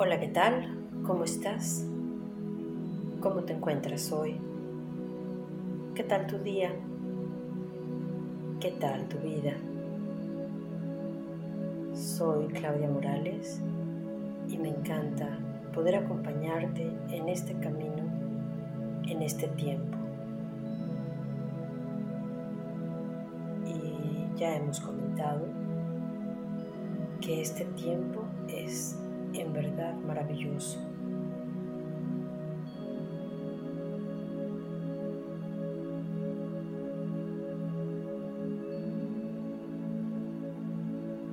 Hola, ¿qué tal? ¿Cómo estás? ¿Cómo te encuentras hoy? ¿Qué tal tu día? ¿Qué tal tu vida? Soy Claudia Morales y me encanta poder acompañarte en este camino, en este tiempo. Y ya hemos comentado que este tiempo es en verdad maravilloso.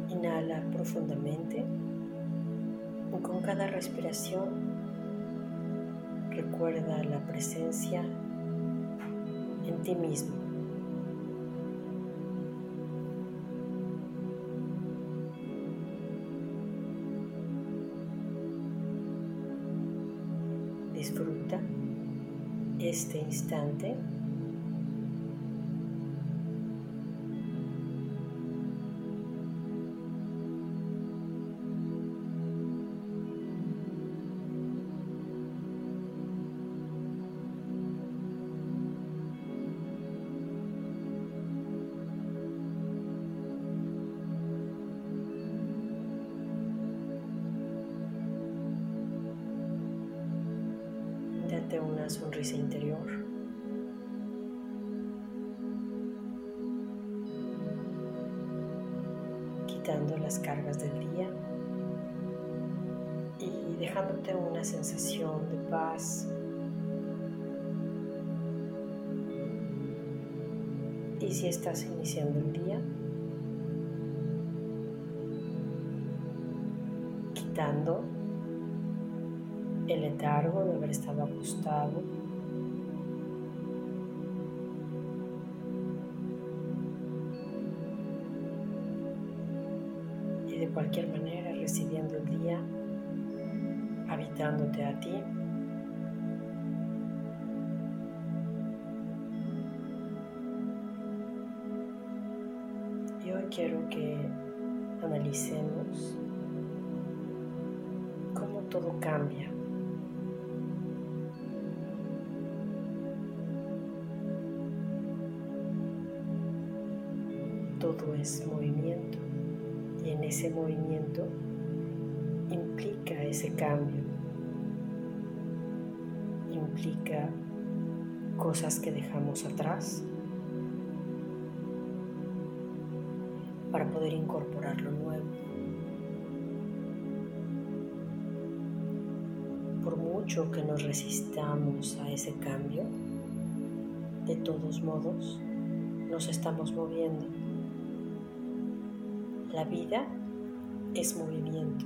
Inhala profundamente y con cada respiración recuerda la presencia en ti mismo. Este instante interior. Quitando las cargas del día y dejándote una sensación de paz. Y si estás iniciando el día, quitando el letargo de haber estado acostado. Cualquier manera recibiendo el día, habitándote a ti. Y hoy quiero que analicemos cómo todo cambia todo es movimiento y en ese movimiento implica ese cambio, implica cosas que dejamos atrás para poder incorporar lo nuevo. Por mucho que nos resistamos a ese cambio, de todos modos nos estamos moviendo la vida es movimiento.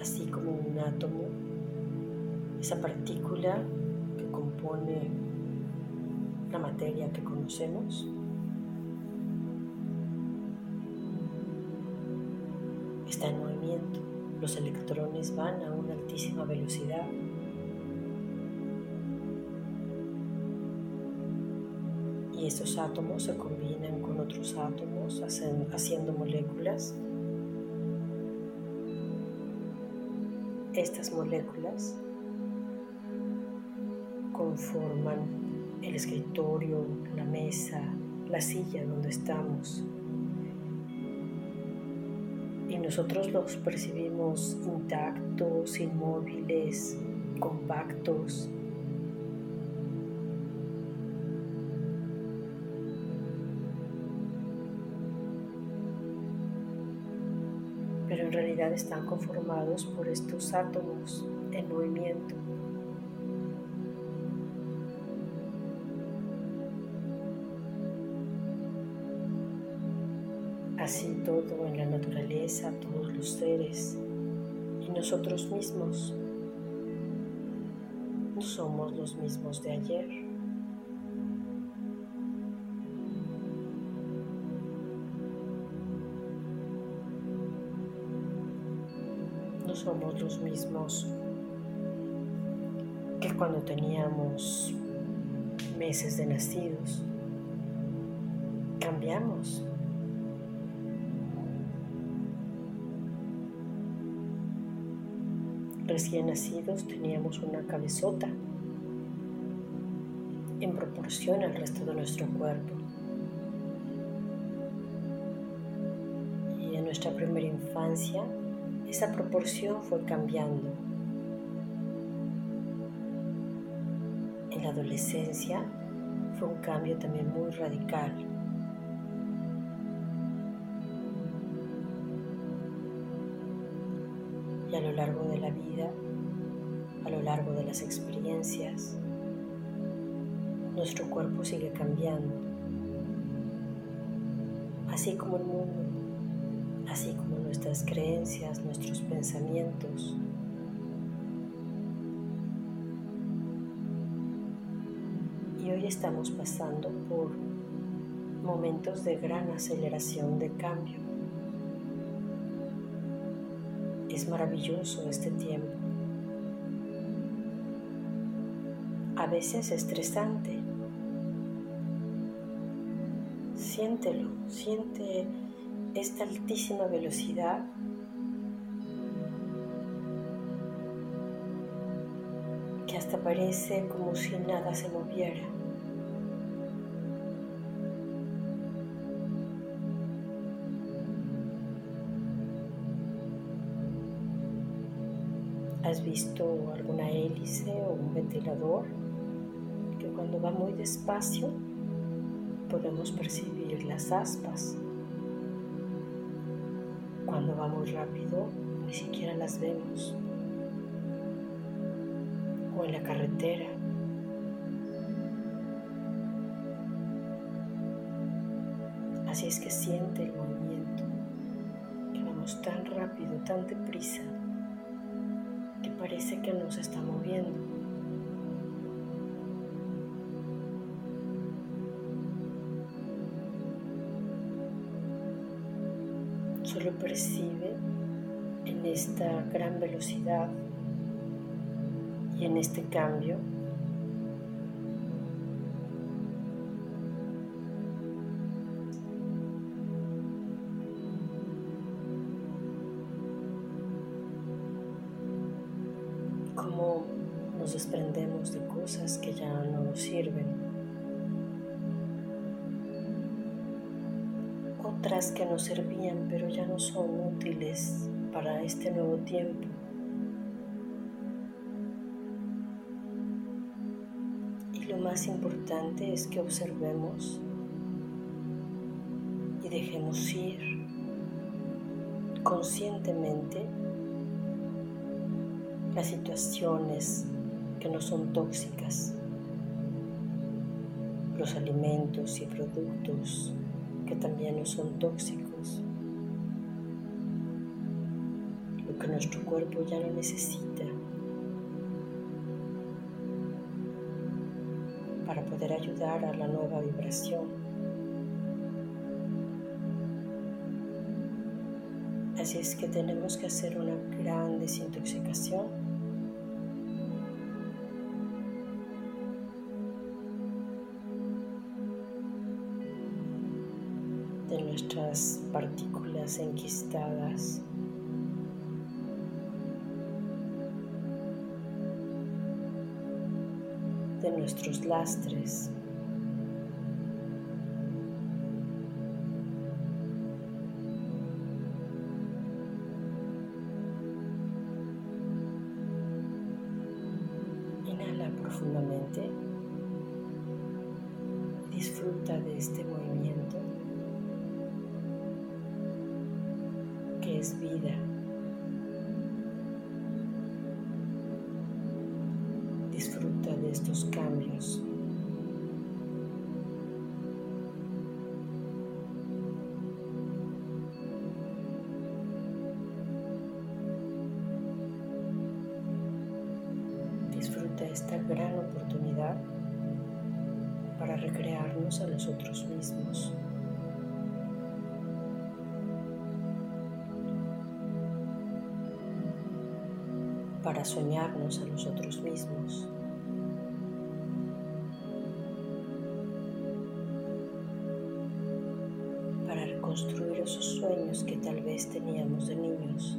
Así como un átomo, esa partícula que compone la materia que conocemos, está en movimiento. Los electrones van a una altísima velocidad. Y estos átomos se combinan con otros átomos haciendo moléculas. Estas moléculas conforman el escritorio, la mesa, la silla donde estamos, nosotros los percibimos intactos, inmóviles, compactos. Pero en realidad están conformados por estos átomos en movimiento. Así todo en la naturaleza, todos los seres y nosotros mismos no somos los mismos de ayer. No somos los mismos que cuando teníamos meses de nacidos. Cambiamos. Recién nacidos teníamos una cabezota en proporción al resto de nuestro cuerpo. Y en nuestra primera infancia esa proporción fue cambiando. En la adolescencia fue un cambio también muy radical. Y a lo largo de la vida, a lo largo de las experiencias, nuestro cuerpo sigue cambiando, así como el mundo, así como nuestras creencias, nuestros pensamientos. Y hoy estamos pasando por momentos de gran aceleración de cambio. Es maravilloso este tiempo. A veces estresante, siéntelo, siente esta altísima velocidad que hasta parece como si nada se moviera. ¿Has visto alguna hélice o un ventilador que cuando va muy despacio podemos percibir las aspas. Cuando va rápido, ni siquiera las vemos. O en la carretera. Así es que siente el movimiento, que vamos tan rápido, tan deprisa, parece que nos está moviendo. solo percibe en esta gran velocidad y en este cambio cómo nos desprendemos de cosas que ya no nos sirven otras que nos servían pero ya no son útiles para este nuevo tiempo. Y lo más importante es que observemos y dejemos ir conscientemente las situaciones que no son tóxicas, los alimentos y productos que también no son tóxicos, lo que nuestro cuerpo ya no necesita para poder ayudar a la nueva vibración. Así es que tenemos que hacer una gran desintoxicación de nuestras partículas enquistadas. de nuestros lastres. Disfruta de este movimiento. es vida. Disfruta de estos cambios. Disfruta esta gran oportunidad para recrearnos a nosotros mismos. para soñarnos a nosotros mismos. Para reconstruir esos sueños que tal vez teníamos de niños.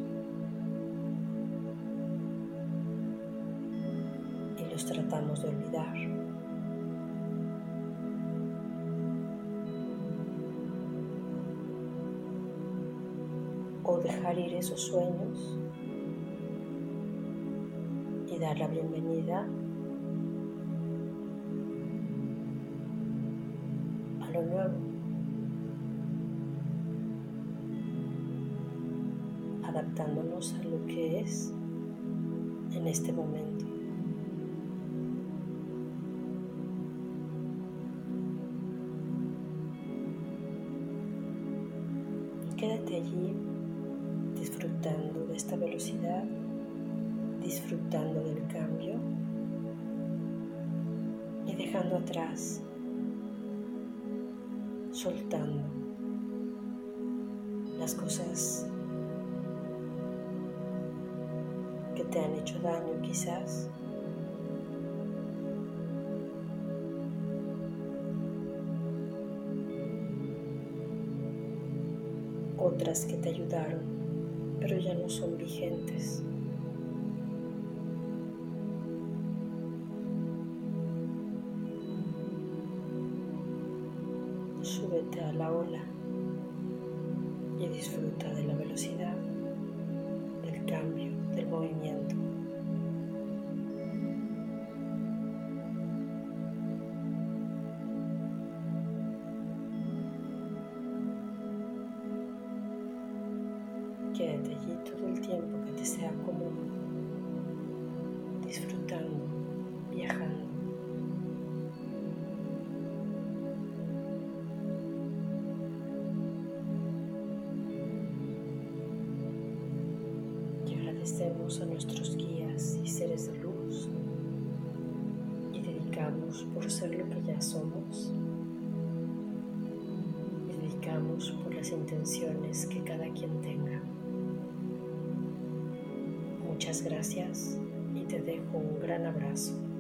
Y los tratamos de olvidar. Dejar ir esos sueños y dar la bienvenida a lo nuevo. adaptándonos a lo que es en este momento. Disfrutando del cambio y dejando atrás, soltando las cosas te han hecho daño quizás. Otras que te ayudaron, pero ya no son vigentes. Quédate allí todo el tiempo que te sea cómodo, disfrutando, viajando. agradecemos a nuestros guías y seres de luz y dedicamos por ser lo que ya somos. Y dedicamos por las intenciones que cada quien tenga. Muchas gracias y te dejo un gran abrazo.